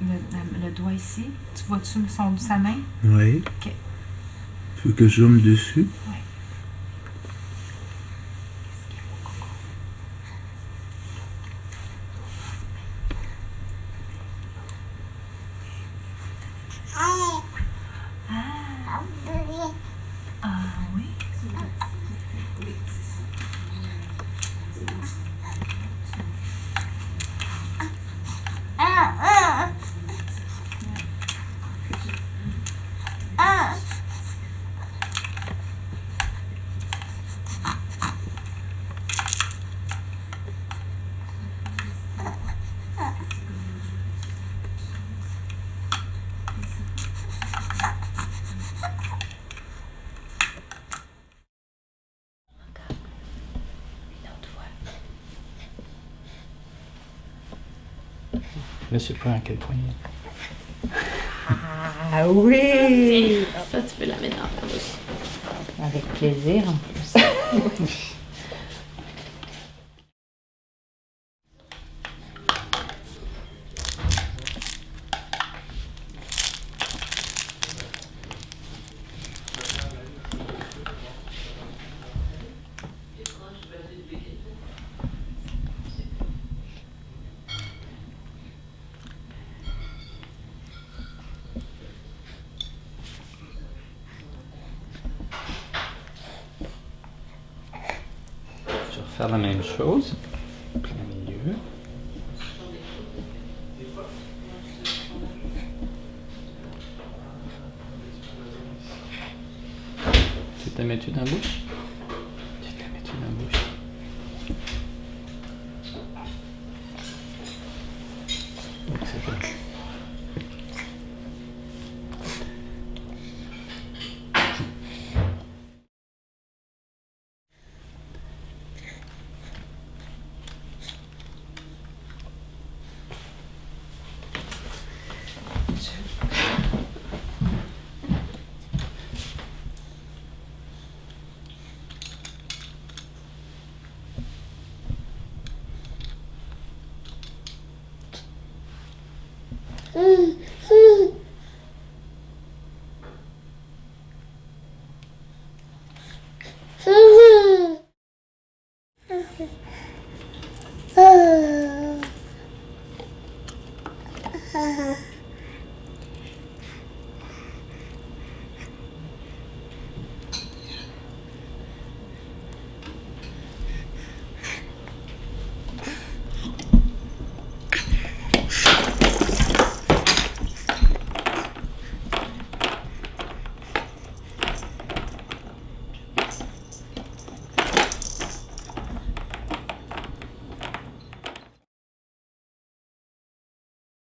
le, doigt ici. Tu vois-tu son, sa main? Oui. Ok. Tu veux que je zoome dessus Ouais. Ah oui? Je sais pas à quel point. Ah oui Ça, tu peux la mettre dans ta bouche. Avec plaisir en plus. Refaire la même chose. Plein milieu. Tu te mets-tu dans la bouche? Uh-huh.